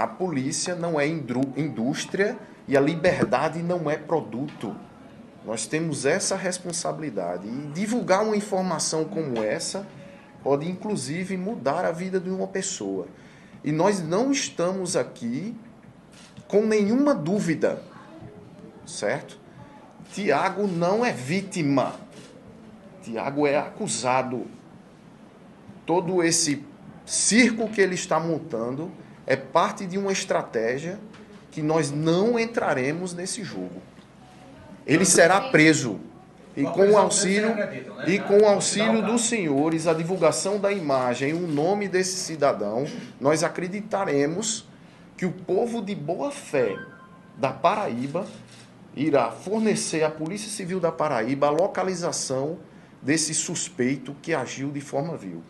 A polícia não é indústria e a liberdade não é produto. Nós temos essa responsabilidade. E divulgar uma informação como essa pode, inclusive, mudar a vida de uma pessoa. E nós não estamos aqui com nenhuma dúvida, certo? Tiago não é vítima. Tiago é acusado. Todo esse circo que ele está montando é parte de uma estratégia que nós não entraremos nesse jogo. Ele será preso. E com o auxílio, e com auxílio dos senhores, a divulgação da imagem, o nome desse cidadão, nós acreditaremos que o povo de boa fé da Paraíba irá fornecer à Polícia Civil da Paraíba a localização desse suspeito que agiu de forma vil.